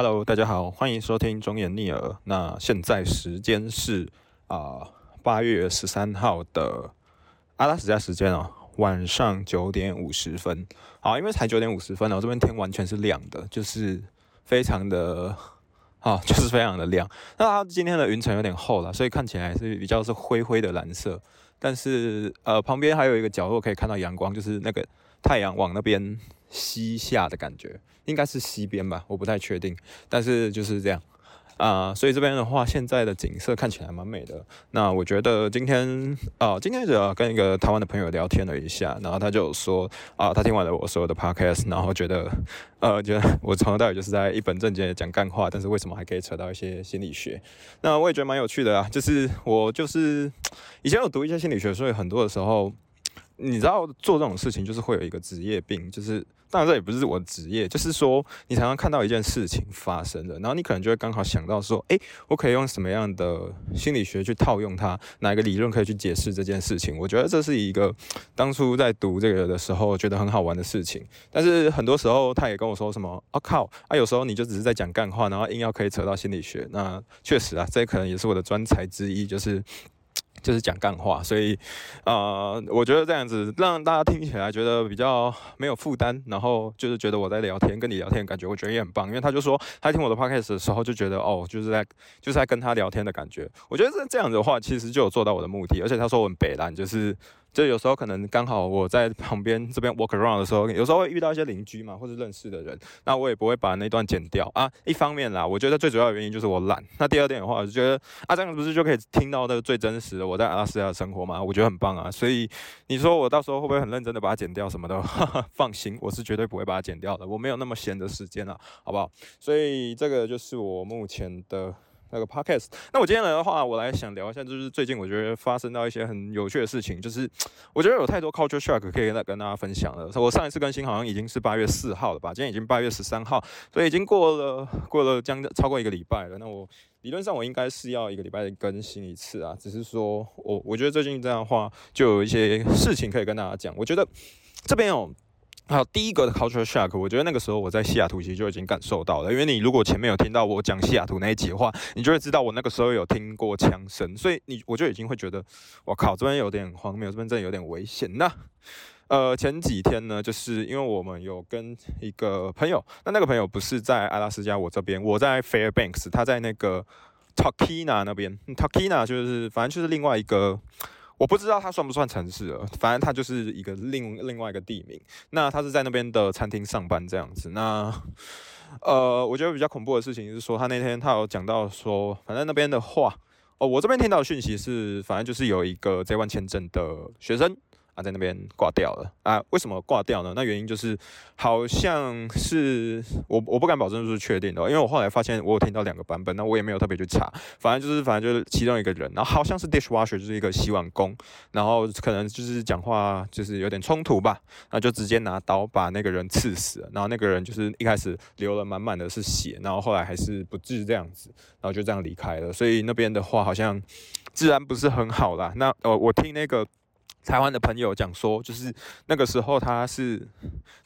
Hello，大家好，欢迎收听中眼逆耳。那现在时间是啊八月十三号的阿拉斯加时间哦，晚上九点五十分。好，因为才九点五十分哦，这边天完全是亮的，就是非常的啊，就是非常的亮。那它今天的云层有点厚了，所以看起来是比较是灰灰的蓝色。但是呃，旁边还有一个角落可以看到阳光，就是那个太阳往那边。西下的感觉，应该是西边吧，我不太确定，但是就是这样啊，所以这边的话，现在的景色看起来蛮美的。那我觉得今天啊，今天主要跟一个台湾的朋友聊天了一下，然后他就说啊，他听完了我所有的 podcast，然后觉得呃，觉得我从头到尾就是在一本正经的讲干话，但是为什么还可以扯到一些心理学？那我也觉得蛮有趣的啊，就是我就是 以前有读一些心理学，所以很多的时候。你知道做这种事情就是会有一个职业病，就是当然这也不是我的职业，就是说你常常看到一件事情发生了，然后你可能就会刚好想到说，诶，我可以用什么样的心理学去套用它，哪一个理论可以去解释这件事情？我觉得这是一个当初在读这个的时候觉得很好玩的事情。但是很多时候他也跟我说什么，啊靠，啊有时候你就只是在讲干话，然后硬要可以扯到心理学，那确实啊，这可能也是我的专才之一，就是。就是讲干话，所以，啊，我觉得这样子让大家听起来觉得比较没有负担，然后就是觉得我在聊天，跟你聊天的感觉，我觉得也很棒。因为他就说他听我的 podcast 的时候就觉得哦，就是在就是在跟他聊天的感觉。我觉得这这样子的话，其实就有做到我的目的。而且他说我很北蓝，就是。就有时候可能刚好我在旁边这边 walk around 的时候，有时候会遇到一些邻居嘛，或者认识的人，那我也不会把那段剪掉啊。一方面啦，我觉得最主要的原因就是我懒。那第二点的话，我就觉得啊，这样不是就可以听到那个最真实的我在阿拉斯加的生活吗？我觉得很棒啊。所以你说我到时候会不会很认真的把它剪掉什么的？哈哈放心，我是绝对不会把它剪掉的。我没有那么闲的时间了，好不好？所以这个就是我目前的。那个 podcast，那我今天来的话，我来想聊一下，就是最近我觉得发生到一些很有趣的事情，就是 我觉得有太多 culture shock 可以跟跟大家分享了。我上一次更新好像已经是八月四号了吧，今天已经八月十三号，所以已经过了过了将超过一个礼拜了。那我理论上我应该是要一个礼拜更新一次啊，只是说我我觉得最近这样的话，就有一些事情可以跟大家讲。我觉得这边有。好，第一个的 culture shock，我觉得那个时候我在西雅图其实就已经感受到了，因为你如果前面有听到我讲西雅图那一集话，你就会知道我那个时候有听过枪声，所以你我就已经会觉得，我靠，这边有点荒谬，这边真的有点危险。那呃前几天呢，就是因为我们有跟一个朋友，那那个朋友不是在阿拉斯加我这边，我在 Fairbanks，他在那个 Talkeetna 那边，Talkeetna 就是反正就是另外一个。我不知道它算不算城市了，反正它就是一个另另外一个地名。那他是在那边的餐厅上班这样子。那呃，我觉得比较恐怖的事情是说，他那天他有讲到说，反正那边的话，哦，我这边听到的讯息是，反正就是有一个 J one 签证的学生。他在那边挂掉了啊？为什么挂掉呢？那原因就是好像是我我不敢保证是确定的，因为我后来发现我有听到两个版本，那我也没有特别去查，反正就是反正就是其中一个人，然后好像是 dishwasher 就是一个洗碗工，然后可能就是讲话就是有点冲突吧，那就直接拿刀把那个人刺死了，然后那个人就是一开始流了满满的是血，然后后来还是不治这样子，然后就这样离开了，所以那边的话好像治安不是很好啦。那呃我听那个。台湾的朋友讲说，就是那个时候他是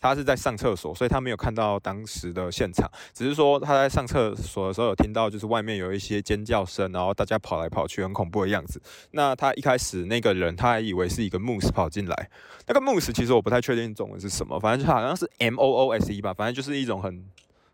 他是在上厕所，所以他没有看到当时的现场，只是说他在上厕所的时候有听到，就是外面有一些尖叫声，然后大家跑来跑去，很恐怖的样子。那他一开始那个人他还以为是一个 moose 跑进来，那个 moose 其实我不太确定中文是什么，反正就好像是 m o o s e 吧，反正就是一种很。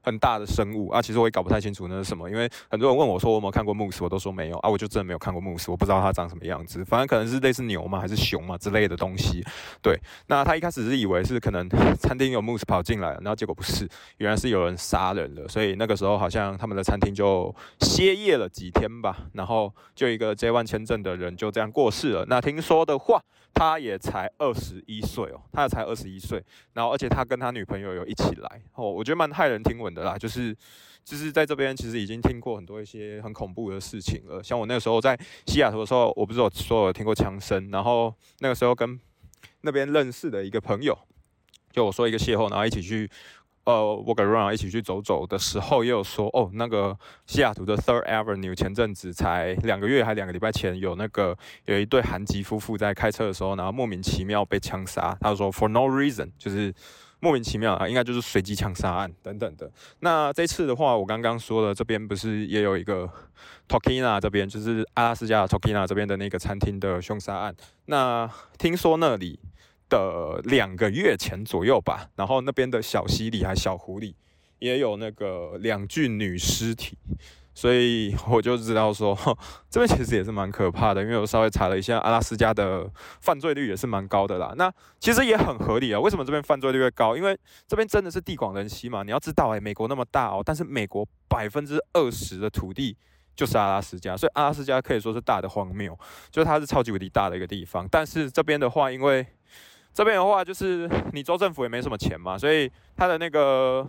很大的生物啊，其实我也搞不太清楚那是什么，因为很多人问我说我有没有看过慕斯，我都说没有啊，我就真的没有看过慕斯，我不知道它长什么样子，反正可能是类似牛嘛，还是熊嘛之类的东西。对，那他一开始是以为是可能餐厅有慕斯跑进来，然后结果不是，原来是有人杀人了，所以那个时候好像他们的餐厅就歇业了几天吧，然后就一个 J one 签证的人就这样过世了。那听说的话，他也才二十一岁哦，他也才二十一岁，然后而且他跟他女朋友有一起来哦，我觉得蛮骇人听闻。的啦，就是就是在这边，其实已经听过很多一些很恐怖的事情了。像我那个时候在西雅图的时候，我不是有说有听过枪声，然后那个时候跟那边认识的一个朋友，就我说一个邂逅，然后一起去呃我跟 Ron 一起去走走的时候，也有说哦，那个西雅图的 Third Avenue 前阵子才两个月还两个礼拜前，有那个有一对韩籍夫妇在开车的时候，然后莫名其妙被枪杀。他说 For no reason，就是。莫名其妙啊，应该就是随机枪杀案等等的。那这次的话，我刚刚说了，这边不是也有一个 Tokina 这边，就是阿拉斯加 Tokina 这边的那个餐厅的凶杀案。那听说那里的两个月前左右吧，然后那边的小溪里还小湖里也有那个两具女尸体。所以我就知道说，这边其实也是蛮可怕的，因为我稍微查了一下，阿拉斯加的犯罪率也是蛮高的啦。那其实也很合理啊，为什么这边犯罪率会高？因为这边真的是地广人稀嘛。你要知道，哎，美国那么大哦，但是美国百分之二十的土地就是阿拉斯加，所以阿拉斯加可以说是大的荒谬，就是它是超级无敌大的一个地方。但是这边的话，因为这边的话就是你州政府也没什么钱嘛，所以他的那个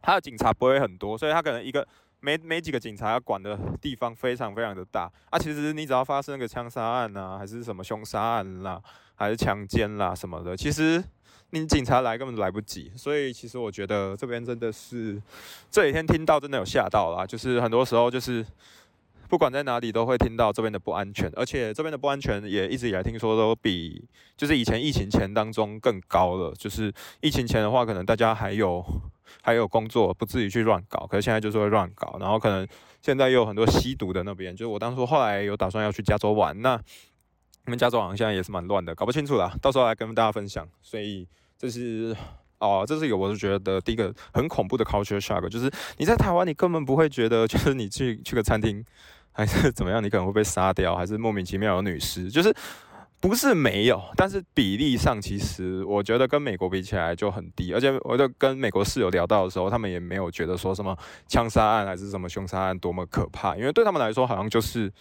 他的警察不会很多，所以他可能一个。没没几个警察管的地方非常非常的大啊！其实你只要发生个枪杀案呐，还是什么凶杀案啦，还是强奸啦什么的，其实你警察来根本来不及。所以其实我觉得这边真的是这几天听到真的有吓到啦，就是很多时候就是不管在哪里都会听到这边的不安全，而且这边的不安全也一直以来听说都比就是以前疫情前当中更高了。就是疫情前的话，可能大家还有。还有工作不至于去乱搞，可是现在就是会乱搞，然后可能现在又有很多吸毒的那边，就是我当初后来有打算要去加州玩，那你们加州好像也是蛮乱的，搞不清楚啦，到时候来跟大家分享。所以这是哦，这是一个我是觉得第一个很恐怖的 culture shock，就是你在台湾你根本不会觉得，就是你去去个餐厅还是 怎么样，你可能会被杀掉，还是莫名其妙有女尸，就是。不是没有，但是比例上其实我觉得跟美国比起来就很低，而且我就跟美国室友聊到的时候，他们也没有觉得说什么枪杀案还是什么凶杀案多么可怕，因为对他们来说好像就是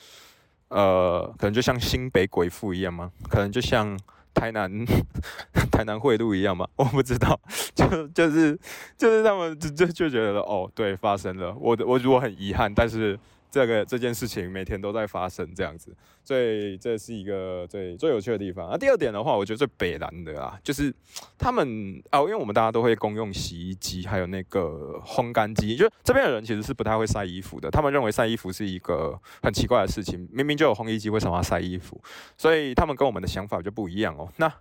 呃，可能就像新北鬼父一样吗？可能就像台南 台南贿赂一样吗？我不知道，就就是就是他们就就就觉得哦，对，发生了，我我我很遗憾，但是。这个这件事情每天都在发生，这样子，所以这是一个最最有趣的地方。那第二点的话，我觉得最北南的啊，就是他们啊，因为我们大家都会公用洗衣机，还有那个烘干机，就这边的人其实是不太会晒衣服的。他们认为晒衣服是一个很奇怪的事情，明明就有烘衣机，为什么要晒衣服？所以他们跟我们的想法就不一样哦。那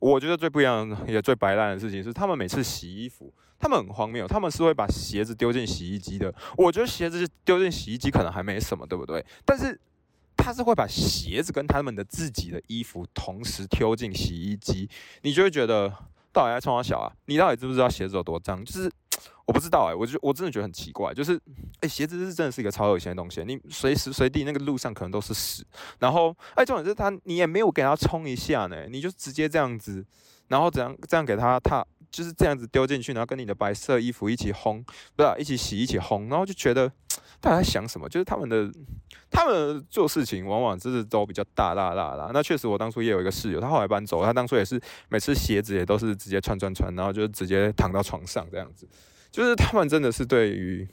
我觉得最不一样也最白烂的事情是，他们每次洗衣服。他们很荒谬，他们是会把鞋子丢进洗衣机的。我觉得鞋子丢进洗衣机可能还没什么，对不对？但是他是会把鞋子跟他们的自己的衣服同时丢进洗衣机，你就会觉得到底在冲我小啊？你到底知不知道鞋子有多脏？就是我不知道哎，我就我真的觉得很奇怪，就是哎，鞋子是真的是一个超恶心的东西，你随时随地那个路上可能都是屎，然后哎，重点是他你也没有给他冲一下呢，你就直接这样子，然后怎样这样给他他。就是这样子丢进去，然后跟你的白色衣服一起烘，不是一起洗一起烘，然后就觉得 大家在想什么？就是他们的他们做事情往往就是都比较大大大啦。那确实，我当初也有一个室友，他后来搬走，他当初也是每次鞋子也都是直接穿穿穿，然后就直接躺到床上这样子。就是他们真的是对于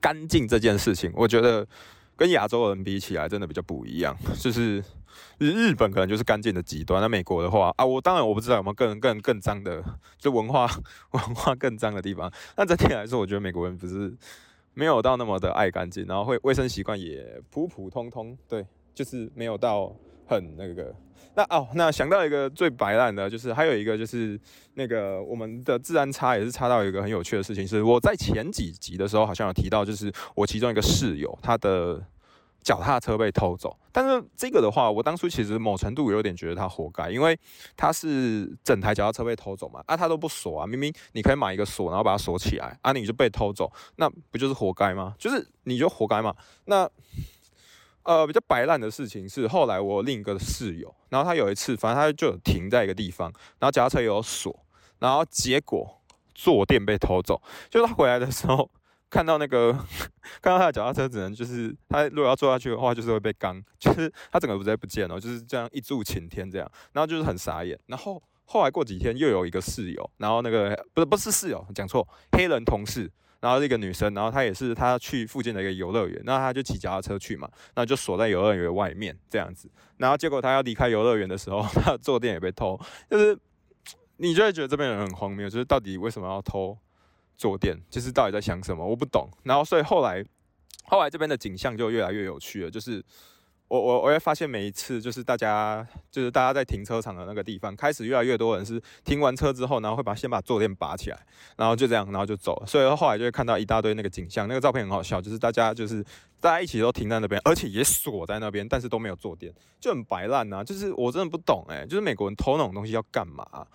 干净这件事情，我觉得跟亚洲人比起来，真的比较不一样。就是日本可能就是干净的极端，那美国的话啊，我当然我不知道有没有更更更脏的，就文化 文化更脏的地方。那整体来说，我觉得美国人不是没有到那么的爱干净，然后会卫生习惯也普普通通，对，就是没有到很那个。那哦，那想到一个最白烂的，就是还有一个就是那个我们的治安差也是差到一个很有趣的事情，是我在前几集的时候好像有提到，就是我其中一个室友他的。脚踏车被偷走，但是这个的话，我当初其实某程度有点觉得他活该，因为他是整台脚踏车被偷走嘛，啊，他都不锁啊，明明你可以买一个锁，然后把它锁起来，啊，你就被偷走，那不就是活该吗？就是你就活该嘛。那呃，比较白烂的事情是，后来我另一个室友，然后他有一次，反正他就停在一个地方，然后脚踏车也有锁，然后结果坐垫被偷走，就是他回来的时候。看到那个，看到他的脚踏车，只能就是他如果要坐下去的话，就是会被刚，就是他整个不在不见了，就是这样一柱擎天这样，然后就是很傻眼。然后后来过几天又有一个室友，然后那个不是不是室友，讲错，黑人同事，然后一个女生，然后她也是她去附近的一个游乐园，那她就骑脚踏车去嘛，那就锁在游乐园外面这样子，然后结果她要离开游乐园的时候，她的坐垫也被偷，就是你就会觉得这边人很荒谬，就是到底为什么要偷？坐垫就是到底在想什么，我不懂。然后所以后来，后来这边的景象就越来越有趣了。就是我我我会发现每一次就是大家就是大家在停车场的那个地方，开始越来越多人是停完车之后，然后会把先把坐垫拔起来，然后就这样，然后就走了。所以后来就会看到一大堆那个景象，那个照片很好笑，就是大家就是大家一起都停在那边，而且也锁在那边，但是都没有坐垫，就很白烂呐。就是我真的不懂哎，就是美国人偷那种东西要干嘛？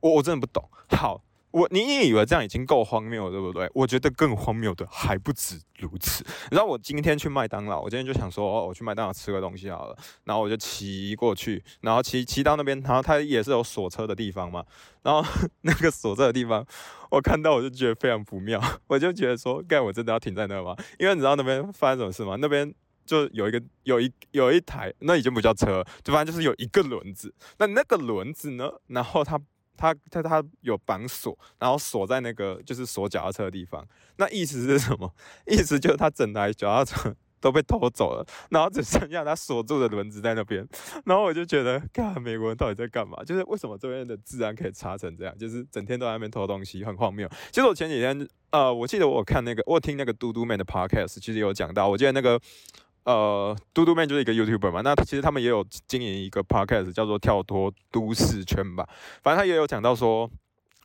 我我真的不懂。好。我你也以为这样已经够荒谬了，对不对？我觉得更荒谬的还不止如此。你知道我今天去麦当劳，我今天就想说，哦，我去麦当劳吃个东西好了。然后我就骑过去，然后骑骑到那边，然后它也是有锁车的地方嘛。然后那个锁车的地方，我看到我就觉得非常不妙，我就觉得说，干我真的要停在那吗？因为你知道那边发生什么事吗？那边就有一个有一有一台，那已经不叫车，就反正就是有一个轮子。那那个轮子呢？然后它。他他他有绑锁，然后锁在那个就是锁脚踏车的地方。那意思是什么？意思就是他整台脚踏车 都被偷走了，然后只剩下他锁住的轮子在那边。然后我就觉得，看美国人到底在干嘛？就是为什么这边的治安可以差成这样？就是整天都在那边偷东西，很荒谬。其实我前几天，呃，我记得我看那个，我听那个嘟嘟妹的 podcast，其实有讲到，我记得那个。呃，嘟嘟妹就是一个 YouTuber 嘛，那其实他们也有经营一个 Podcast，叫做跳脱都市圈吧。反正他也有讲到说，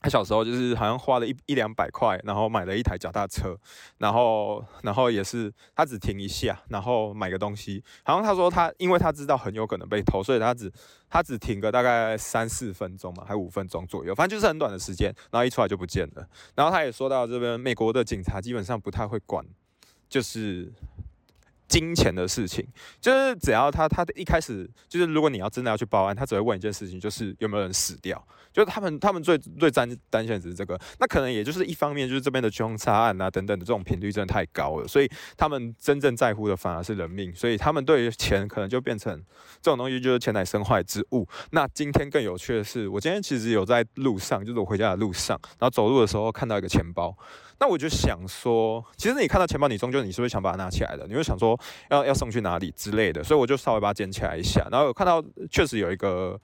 他小时候就是好像花了一一两百块，然后买了一台脚踏车，然后然后也是他只停一下，然后买个东西。好像他说他因为他知道很有可能被偷，所以他只他只停个大概三四分钟嘛，还五分钟左右，反正就是很短的时间，然后一出来就不见了。然后他也说到这边，美国的警察基本上不太会管，就是。金钱的事情，就是只要他他一开始就是，如果你要真的要去报案，他只会问一件事情，就是有没有人死掉。就是他们他们最最担担心的只是这个，那可能也就是一方面，就是这边的凶杀案啊等等的这种频率真的太高了，所以他们真正在乎的反而是人命，所以他们对于钱可能就变成这种东西就是钱乃身外之物。那今天更有趣的是，我今天其实有在路上，就是我回家的路上，然后走路的时候看到一个钱包。那我就想说，其实你看到钱包，你终究你是不是想把它拿起来的？你会想说要要送去哪里之类的，所以我就稍微把它捡起来一下，然后看到确实有一个。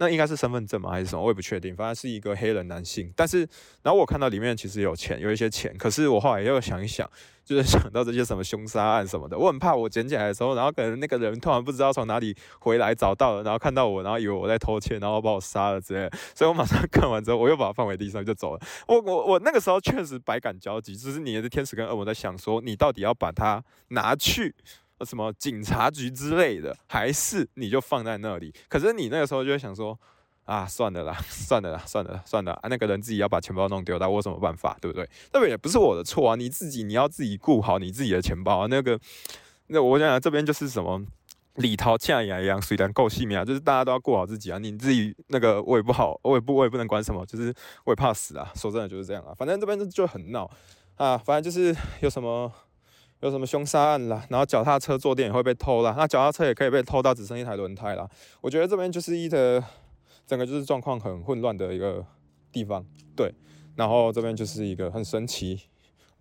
那应该是身份证吗，还是什么？我也不确定。反正是一个黑人男性，但是，然后我看到里面其实有钱，有一些钱。可是我后来又想一想，就是想到这些什么凶杀案什么的，我很怕我捡起来的时候，然后可能那个人突然不知道从哪里回来找到了，然后看到我，然后以为我在偷窃，然后把我杀了之类。所以我马上看完之后，我又把它放回地上就走了。我我我那个时候确实百感交集，只是你的天使跟恶魔在想说，你到底要把它拿去。什么警察局之类的，还是你就放在那里？可是你那个时候就会想说，啊，算了啦，算了啦，算了，算了啊！那个人自己要把钱包弄丢，那我有什么办法，对不对？那也不是我的错啊，你自己你要自己顾好你自己的钱包啊。那个，那我想想，这边就是什么李涛欠牙一样，虽然够细密啊，就是大家都要顾好自己啊。你自己那个我也不好，我也不我也不能管什么，就是我也怕死啊。说真的就是这样啊，反正这边就就很闹啊，反正就是有什么。有什么凶杀案啦，然后脚踏车坐垫也会被偷啦，那脚踏车也可以被偷到只剩一台轮胎啦。我觉得这边就是一的整个就是状况很混乱的一个地方，对。然后这边就是一个很神奇，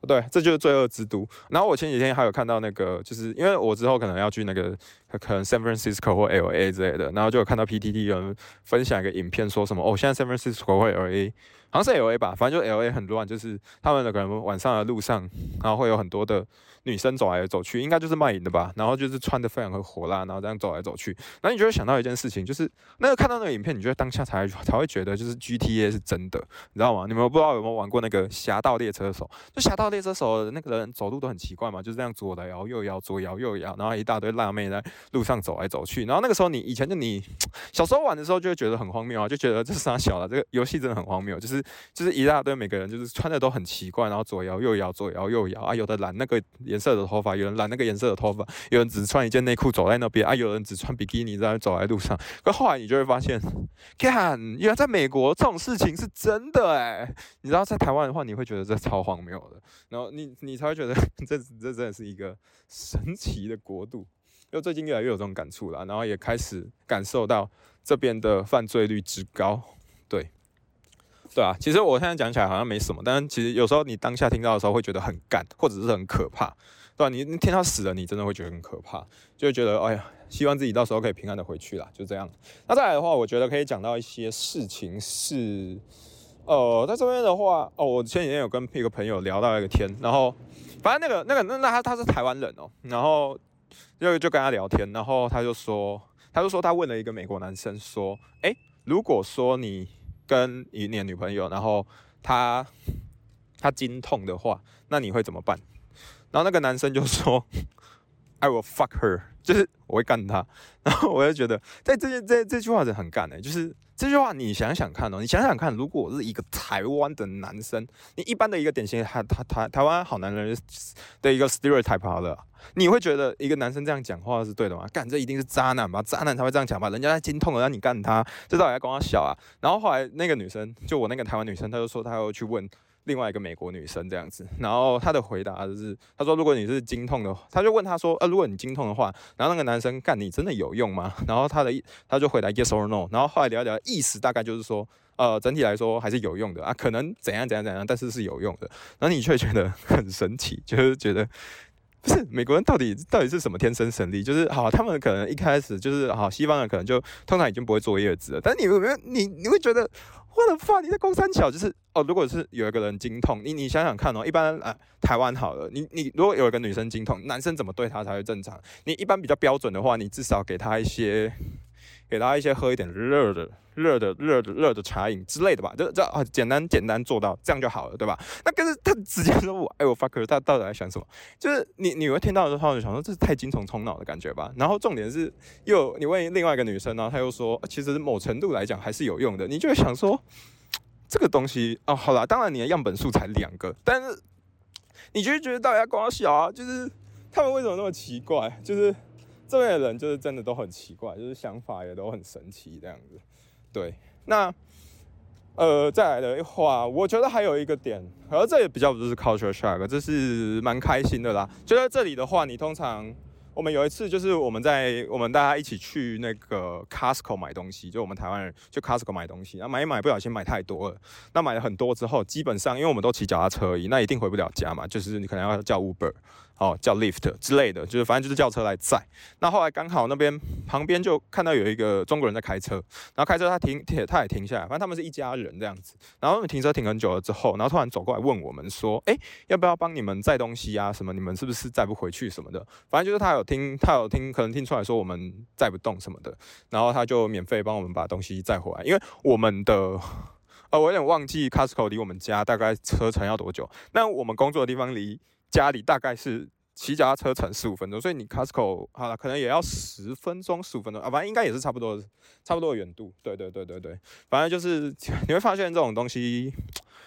对，这就是罪恶之都。然后我前几天还有看到那个，就是因为我之后可能要去那个可能 San Francisco 或 LA 之类的，然后就有看到 PTT 有人分享一个影片，说什么哦，现在 San Francisco 或 LA。好像是 L A 吧，反正就 L A 很乱，就是他们的可能晚上的路上，然后会有很多的女生走来走去，应该就是卖淫的吧。然后就是穿的非常的火辣，然后这样走来走去。然后你就会想到一件事情，就是那个看到那个影片，你觉得当下才才会觉得就是 G T A 是真的，你知道吗？你们不知道有没有玩过那个侠盗猎车手？就侠盗猎车手那个人走路都很奇怪嘛，就是这样左摇右摇，左摇右摇，然后一大堆辣妹在路上走来走去。然后那个时候你以前就你 小时候玩的时候就会觉得很荒谬啊，就觉得这是啥小了，这个游戏真的很荒谬，就是。就是一大堆每个人就是穿的都很奇怪，然后左摇右摇，左摇右摇啊，有的染那个颜色的头发，有人染那个颜色的头发，有人只穿一件内裤走在那边啊，有人只穿比基尼在走在路上。可后来你就会发现，看，原来在美国这种事情是真的哎。你知道在台湾的话，你会觉得这超荒谬的，然后你你才会觉得 这这真的是一个神奇的国度。因为最近越来越有这种感触了，然后也开始感受到这边的犯罪率之高，对。对啊，其实我现在讲起来好像没什么，但其实有时候你当下听到的时候会觉得很干，或者是很可怕，对吧？你听到死了，你真的会觉得很可怕，就会觉得哎呀，希望自己到时候可以平安的回去啦，就这样。那再来的话，我觉得可以讲到一些事情是，呃，在这边的话，哦，我前几天有跟一个朋友聊到一个天，然后反正那个那个那那他他是台湾人哦，然后就就跟他聊天，然后他就说，他就说他问了一个美国男生说，诶，如果说你跟你的女朋友，然后他他经痛的话，那你会怎么办？然后那个男生就说，I will fuck her，就是我会干他。然后我就觉得，在这这这句话是很干的，就是这句话你想想看哦，你想想看，如果我是一个台湾的男生，你一般的一个典型台台台台湾好男人的一个 stereotype 好了，你会觉得一个男生这样讲话是对的吗？干这一定是渣男吧？渣男才会这样讲吧？人家在精痛了让你干他，这到底在跟我小啊？然后后来那个女生，就我那个台湾女生，她就说她要去问。另外一个美国女生这样子，然后她的回答就是，她说如果你是经痛的，她就问他说，呃，如果你经痛的话，然后那个男生干你真的有用吗？然后他的他就回答 yes or no，然后后来聊一聊，意思大概就是说，呃，整体来说还是有用的啊，可能怎样怎样怎样，但是是有用的。然后你却觉得很神奇，就是觉得不是美国人到底到底是什么天生神力？就是好，他们可能一开始就是好，西方人可能就通常已经不会坐月子了，但你有没有你你会觉得？我的发，你在公三桥就是如果是有一个人经痛，你你想想看哦，一般啊台湾好了，你你如果有一个女生经痛，男生怎么对她才会正常？你一般比较标准的话，你至少给她一些。给他一些喝一点热的、热的、热的、热的茶饮之类的吧，就这啊，简单简单做到这样就好了，对吧？那可是他直接说我，哎我 fuck，他到底在想什么？就是你你会听到的时候就想说这是太精虫充脑的感觉吧？然后重点是又你问另外一个女生呢，她又说其实某程度来讲还是有用的，你就会想说这个东西哦，好了，当然你的样本数才两个，但是你就会觉得大家光小啊，就是他们为什么那么奇怪？就是。这边的人就是真的都很奇怪，就是想法也都很神奇这样子。对，那呃再来的话，我觉得还有一个点，而这也比较不是 culture shock，这是蛮开心的啦。就在这里的话，你通常。我们有一次就是我们在我们大家一起去那个 Costco 买东西，就我们台湾人去 Costco 买东西，然后买一买不小心买太多了，那买了很多之后，基本上因为我们都骑脚踏车而已，那一定回不了家嘛，就是你可能要叫 Uber，哦叫 lift 之类的，就是反正就是叫车来载。那后来刚好那边旁边就看到有一个中国人在开车，然后开车他停停他也停下来，反正他们是一家人这样子，然后停车停很久了之后，然后突然走过来问我们说，哎，要不要帮你们载东西啊？什么你们是不是载不回去什么的？反正就是他有。听他有听，可能听出来说我们载不动什么的，然后他就免费帮我们把东西载回来。因为我们的，呃，我有点忘记 Costco 离我们家大概车程要多久。那我们工作的地方离家里大概是骑脚踏车程十五分钟，所以你 Costco 好了，可能也要十分钟、十五分钟啊，反正应该也是差不多，差不多的远度。对对对对对，反正就是你会发现这种东西，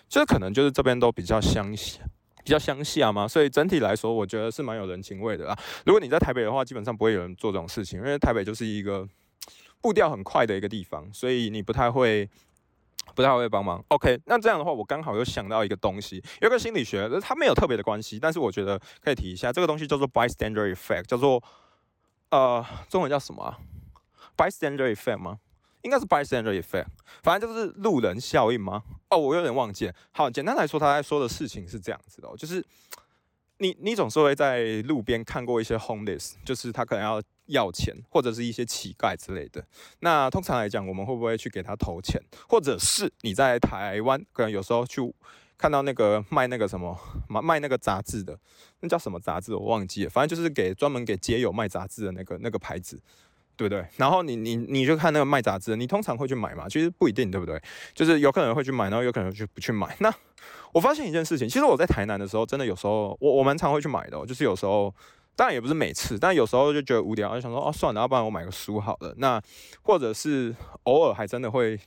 就是可能就是这边都比较相像。比较乡下嘛，所以整体来说，我觉得是蛮有人情味的啦。如果你在台北的话，基本上不会有人做这种事情，因为台北就是一个步调很快的一个地方，所以你不太会不太会帮忙。OK，那这样的话，我刚好又想到一个东西，有个心理学，它没有特别的关系，但是我觉得可以提一下。这个东西叫做 bystander effect，叫做呃，中文叫什么？bystander effect 吗？应该是 bystander effect，反正就是路人效应吗？哦，我有点忘记。好，简单来说，他在说的事情是这样子的，就是你你总是会在路边看过一些 homeless，就是他可能要要钱，或者是一些乞丐之类的。那通常来讲，我们会不会去给他投钱？或者是你在台湾，可能有时候去看到那个卖那个什么卖卖那个杂志的，那叫什么杂志？我忘记了。反正就是给专门给街友卖杂志的那个那个牌子。对不对？然后你你你就看那个卖杂志，你通常会去买吗？其实不一定，对不对？就是有可能会去买，然后有可能就不去买。那我发现一件事情，其实我在台南的时候，真的有时候我我蛮常会去买的，就是有时候当然也不是每次，但有时候就觉得无聊，就想说哦算了，要不然我买个书好了。那或者是偶尔还真的会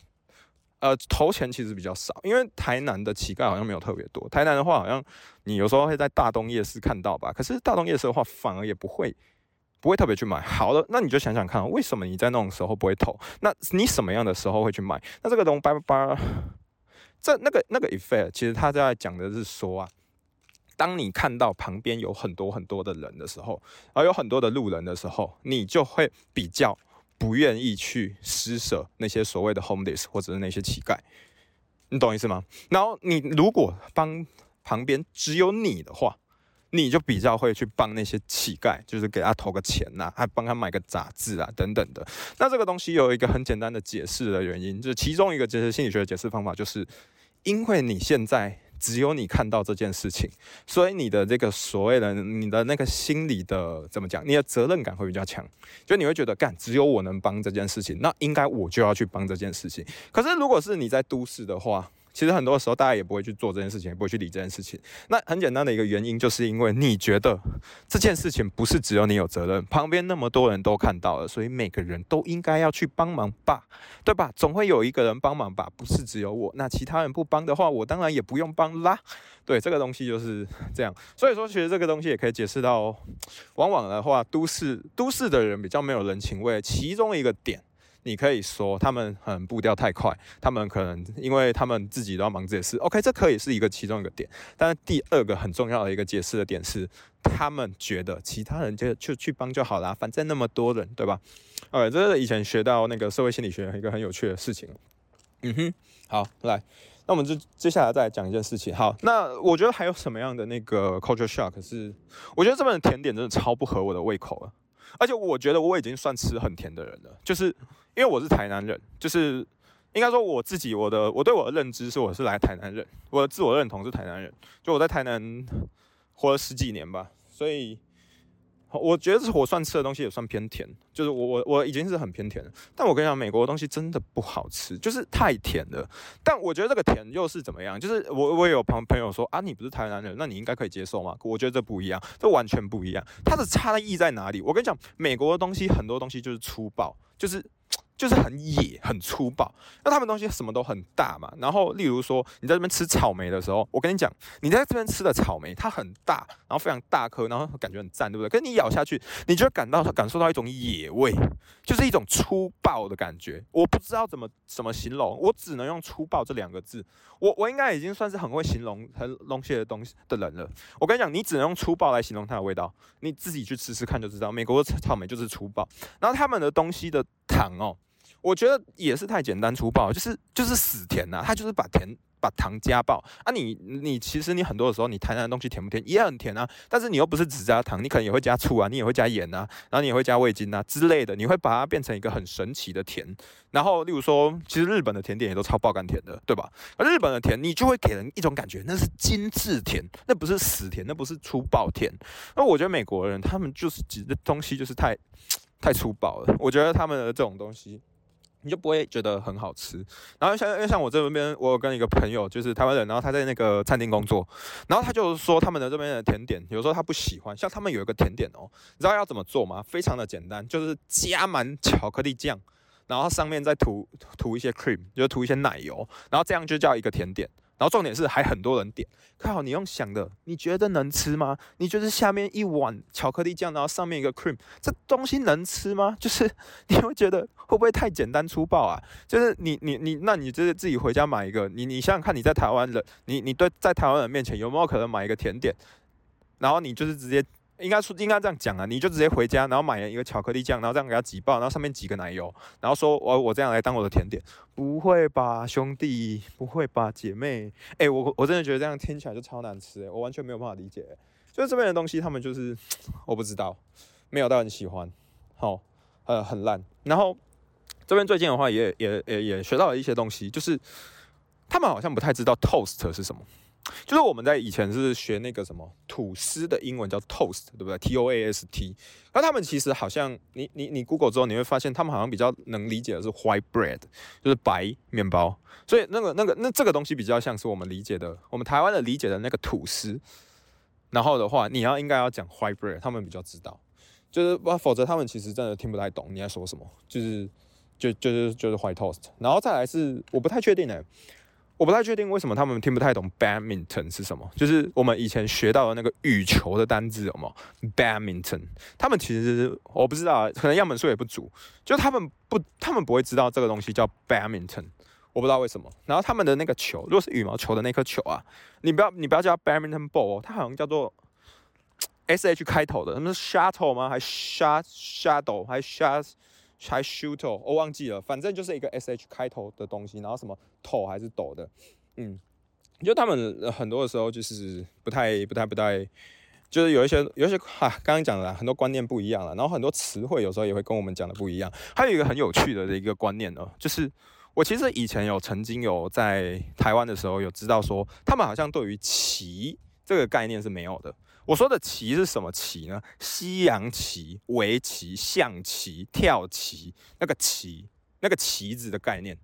呃投钱，其实比较少，因为台南的乞丐好像没有特别多。台南的话，好像你有时候会在大东夜市看到吧，可是大东夜市的话，反而也不会。不会特别去买，好了，那你就想想看，为什么你在那种时候不会投？那你什么样的时候会去买？那这个东巴巴，这那个那个 effect，其实他在讲的是说啊，当你看到旁边有很多很多的人的时候，而有很多的路人的时候，你就会比较不愿意去施舍那些所谓的 homeless 或者是那些乞丐，你懂意思吗？然后你如果帮旁边只有你的话。你就比较会去帮那些乞丐，就是给他投个钱呐，还帮他买个杂志啊，等等的。那这个东西有一个很简单的解释的原因，就是其中一个就是心理学的解释方法，就是因为你现在只有你看到这件事情，所以你的这个所谓的你的那个心理的怎么讲，你的责任感会比较强，就你会觉得干只有我能帮这件事情，那应该我就要去帮这件事情。可是如果是你在都市的话，其实很多时候大家也不会去做这件事情，也不会去理这件事情。那很简单的一个原因，就是因为你觉得这件事情不是只有你有责任，旁边那么多人都看到了，所以每个人都应该要去帮忙吧，对吧？总会有一个人帮忙吧，不是只有我。那其他人不帮的话，我当然也不用帮啦。对，这个东西就是这样。所以说，其实这个东西也可以解释到，往往的话，都市都市的人比较没有人情味，其中一个点。你可以说他们很步调太快，他们可能因为他们自己都要忙这些事。OK，这可以是一个其中一个点。但是第二个很重要的一个解释的点是，他们觉得其他人就就去帮就好啦，反正那么多人，对吧？呃，这是以前学到那个社会心理学一个很有趣的事情。嗯哼，好，来，那我们就接下来再讲一件事情。好，那我觉得还有什么样的那个 culture shock 是，我觉得这边的甜点真的超不合我的胃口了。而且我觉得我已经算吃很甜的人了，就是因为我是台南人，就是应该说我自己我的我对我的认知是我是来台南人，我的自我认同是台南人，就我在台南活了十几年吧，所以。我觉得是我算吃的东西也算偏甜，就是我我我已经是很偏甜了。但我跟你讲，美国的东西真的不好吃，就是太甜了。但我觉得这个甜又是怎么样？就是我我有朋朋友说啊，你不是台南人，那你应该可以接受吗？我觉得这不一样，这完全不一样。它的差异在哪里？我跟你讲，美国的东西很多东西就是粗暴，就是。就是很野、很粗暴，那他们东西什么都很大嘛。然后，例如说你在这边吃草莓的时候，我跟你讲，你在这边吃的草莓它很大，然后非常大颗，然后感觉很赞，对不对？可是你咬下去，你就感到感受到一种野味，就是一种粗暴的感觉。我不知道怎么怎么形容，我只能用粗暴这两个字。我我应该已经算是很会形容很东西的东西的人了。我跟你讲，你只能用粗暴来形容它的味道，你自己去吃吃看就知道。美国的草莓就是粗暴，然后他们的东西的糖哦。我觉得也是太简单粗暴，就是就是死甜呐，他就是把甜把糖加爆啊！你你其实你很多的时候，你台南的东西甜不甜也很甜啊，但是你又不是只加糖，你可能也会加醋啊，你也会加盐啊，然后你也会加味精啊之类的，你会把它变成一个很神奇的甜。然后例如说，其实日本的甜点也都超爆甘甜的，对吧？而日本的甜，你就会给人一种感觉，那是精致甜，那不是死甜，那不是粗暴甜。那我觉得美国人他们就是几的东西就是太太粗暴了，我觉得他们的这种东西。你就不会觉得很好吃，然后像因为像我这边，我有跟一个朋友就是台湾人，然后他在那个餐厅工作，然后他就是说他们的这边的甜点，有时候他不喜欢，像他们有一个甜点哦，你知道要怎么做吗？非常的简单，就是加满巧克力酱，然后上面再涂涂一些 cream，就涂一些奶油，然后这样就叫一个甜点。然后重点是还很多人点，靠！你用想的，你觉得能吃吗？你觉得下面一碗巧克力酱，然后上面一个 cream，这东西能吃吗？就是你会觉得会不会太简单粗暴啊？就是你你你，那你就是自己回家买一个，你你想想看，你在台湾人，你你对在台湾人面前有没有可能买一个甜点，然后你就是直接。应该说应该这样讲啊，你就直接回家，然后买了一个巧克力酱，然后这样给它挤爆，然后上面挤个奶油，然后说我我这样来当我的甜点，不会吧，兄弟，不会吧，姐妹，哎，我我真的觉得这样听起来就超难吃，我完全没有办法理解，就是这边的东西，他们就是我不知道，没有到很喜欢，好，呃，很烂。然后这边最近的话，也也也也学到了一些东西，就是他们好像不太知道 toast 是什么。就是我们在以前是学那个什么吐司的英文叫 toast，对不对？T O A S T。那他们其实好像，你你你 Google 之后，你会发现他们好像比较能理解的是 white bread，就是白面包。所以那个那个那这个东西比较像是我们理解的，我们台湾的理解的那个吐司。然后的话，你要应该要讲 white bread，他们比较知道。就是不，否则他们其实真的听不太懂你在说什么。就是就就是就是 white toast。然后再来是，我不太确定哎。我不太确定为什么他们听不太懂 badminton 是什么，就是我们以前学到的那个羽球的单字，有吗 badminton，他们其实我不知道，可能样本数也不足，就他们不，他们不会知道这个东西叫 badminton，我不知道为什么。然后他们的那个球，如果是羽毛球的那颗球啊，你不要你不要叫 badminton ball，哦它好像叫做 S H 开头的，他们是 shuttle 吗？还 shut shuttle 还 shut？还 shooter，我忘记了，反正就是一个 sh 开头的东西，然后什么头还是抖的，嗯，就他们很多的时候就是不太、不太、不太，就是有一些、有一些哈，刚刚讲的很多观念不一样了，然后很多词汇有时候也会跟我们讲的不一样。还有一个很有趣的一个观念呢，就是我其实以前有曾经有在台湾的时候有知道说，他们好像对于棋这个概念是没有的。我说的棋是什么棋呢？西洋棋、围棋、象棋、跳棋，那个棋，那个棋子的概念，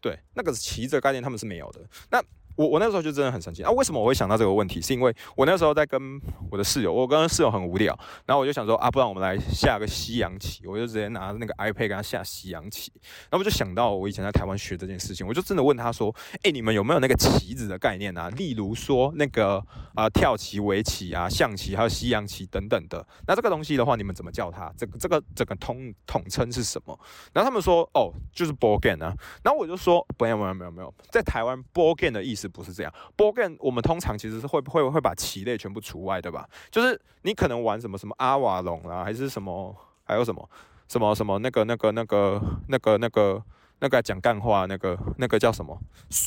对，那个棋子的概念他们是没有的。那我我那时候就真的很生气啊！为什么我会想到这个问题？是因为我那时候在跟我的室友，我跟室友很无聊，然后我就想说啊，不然我们来下个西洋棋，我就直接拿那个 iPad 跟他下西洋棋。然后我就想到我以前在台湾学这件事情，我就真的问他说：“哎，你们有没有那个棋子的概念啊？例如说那个啊跳棋、围棋啊、象棋还有西洋棋等等的。那这个东西的话，你们怎么叫它？这个这个整个统统称是什么？”然后他们说：“哦，就是 board game 啊。”然后我就说：“没有没有没有没有，在台湾 board game 的意思。”不是这样波艮我们通常其实是会会会把棋类全部除外，对吧？就是你可能玩什么什么阿瓦隆啊，还是什么，还有什么什么什么那个那个那个那个那个那个讲干话那个那个叫什么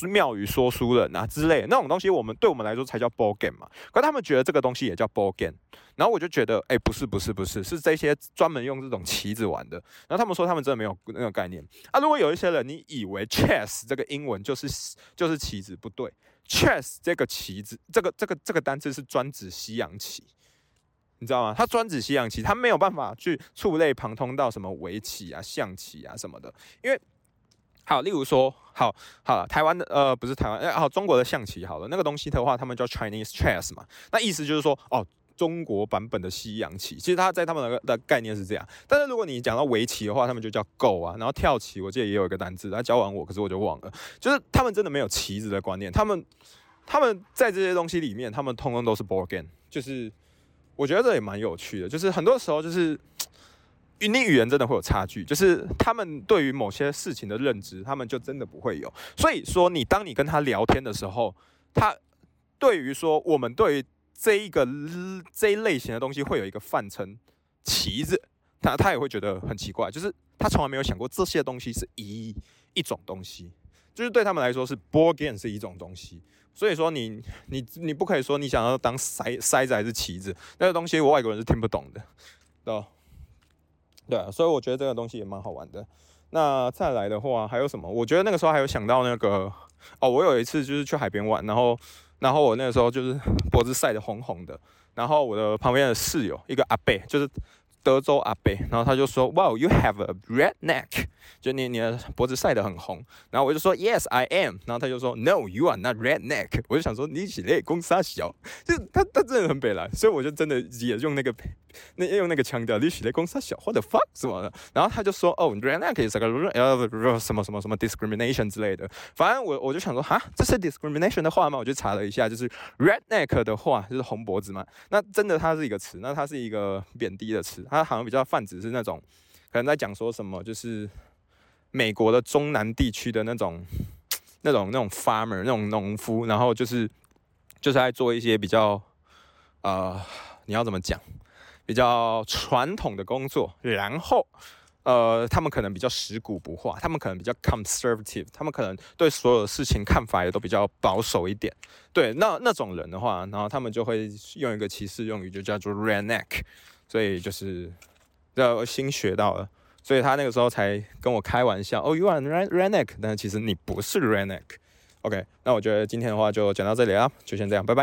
妙语说书人啊之类的那种东西，我们对我们来说才叫 board game 嘛。可是他们觉得这个东西也叫 board game，然后我就觉得，哎，不是不是不是，是这些专门用这种棋子玩的。然后他们说他们真的没有那个概念啊。如果有一些人你以为 chess 这个英文就是就是棋子，不对。chess 这个棋子，这个这个这个单词是专指西洋棋，你知道吗？它专指西洋棋，它没有办法去触类旁通到什么围棋啊、象棋啊什么的。因为好，例如说，好好台湾的呃，不是台湾，哎，好中国的象棋，好了，那个东西的话，他们叫 Chinese chess 嘛，那意思就是说，哦。中国版本的西洋棋，其实它在他们的的概念是这样。但是如果你讲到围棋的话，他们就叫 Go 啊。然后跳棋，我记得也有一个单字，他教完我，可是我就忘了。就是他们真的没有棋子的观念，他们他们在这些东西里面，他们通通都是 board game。就是我觉得这也蛮有趣的。就是很多时候，就是你语言真的会有差距，就是他们对于某些事情的认知，他们就真的不会有。所以说，你当你跟他聊天的时候，他对于说我们对于这一个这一类型的东西会有一个泛称旗子，他他也会觉得很奇怪，就是他从来没有想过这些东西是一一种东西，就是对他们来说是 board game 是一种东西，所以说你你你不可以说你想要当塞塞子还是旗子，那个东西我外国人是听不懂的，对吧？对啊，所以我觉得这个东西也蛮好玩的。那再来的话还有什么？我觉得那个时候还有想到那个哦，我有一次就是去海边玩，然后。然后我那个时候就是 脖子晒得红红的，然后我的旁边的室友一个阿贝，就是德州阿贝，然后他就说，Wow, you have a red neck，就你你的脖子晒得很红。然后我就说，Yes, I am。然后他就说，No, you are not red neck。我就想说，你起来公杀小，就他他真的很北蓝，所以我就真的也用那个。那用那个腔调，你起来公司小或者 fuck 什么的，然后他就说哦，redneck is 个呃什么什么什么 discrimination 之类的，反正我我就想说哈，这是 discrimination 的话吗？我就查了一下，就是 redneck 的话就是红脖子嘛，那真的它是一个词，那它是一个贬低的词，他好像比较泛指是那种可能在讲说什么，就是美国的中南地区的那种那种那种 farmer 那种农夫，然后就是就是在做一些比较呃，你要怎么讲？比较传统的工作，然后，呃，他们可能比较食古不化，他们可能比较 conservative，他们可能对所有事情看法也都比较保守一点。对，那那种人的话，然后他们就会用一个歧视用语，就叫做 redneck。所以就是，要新学到了，所以他那个时候才跟我开玩笑，哦，you are redneck，但其实你不是 redneck。OK，那我觉得今天的话就讲到这里啊，就先这样，拜拜。